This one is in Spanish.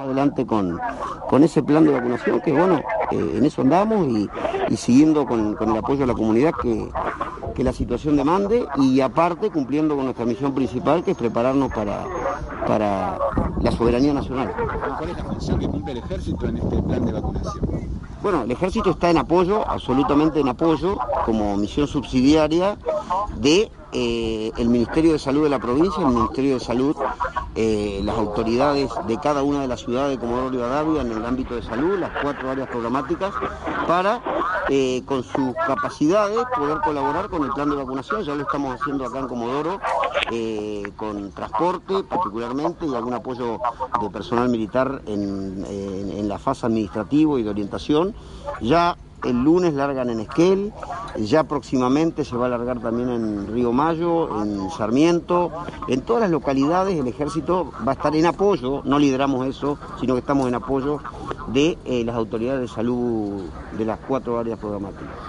Adelante con, con ese plan de vacunación, que bueno, eh, en eso andamos y, y siguiendo con, con el apoyo de la comunidad que, que la situación demande y aparte cumpliendo con nuestra misión principal que es prepararnos para, para la soberanía nacional. ¿Cuál es la función que cumple el ejército en este plan de vacunación? Bueno, el ejército está en apoyo, absolutamente en apoyo, como misión subsidiaria de eh, el Ministerio de Salud de la provincia, el Ministerio de Salud, eh, las autoridades de cada una de las ciudades de Comodoro Rivadavia en el ámbito de salud, las cuatro áreas programáticas, para eh, con sus capacidades poder colaborar con el plan de vacunación. Ya lo estamos haciendo acá en Comodoro, con transporte particularmente y algún apoyo de personal militar en, en- en la fase administrativo y de orientación. Ya el lunes largan en Esquel, ya próximamente se va a largar también en Río Mayo, en Sarmiento, en todas las localidades el ejército va a estar en apoyo, no lideramos eso, sino que estamos en apoyo de eh, las autoridades de salud de las cuatro áreas programáticas.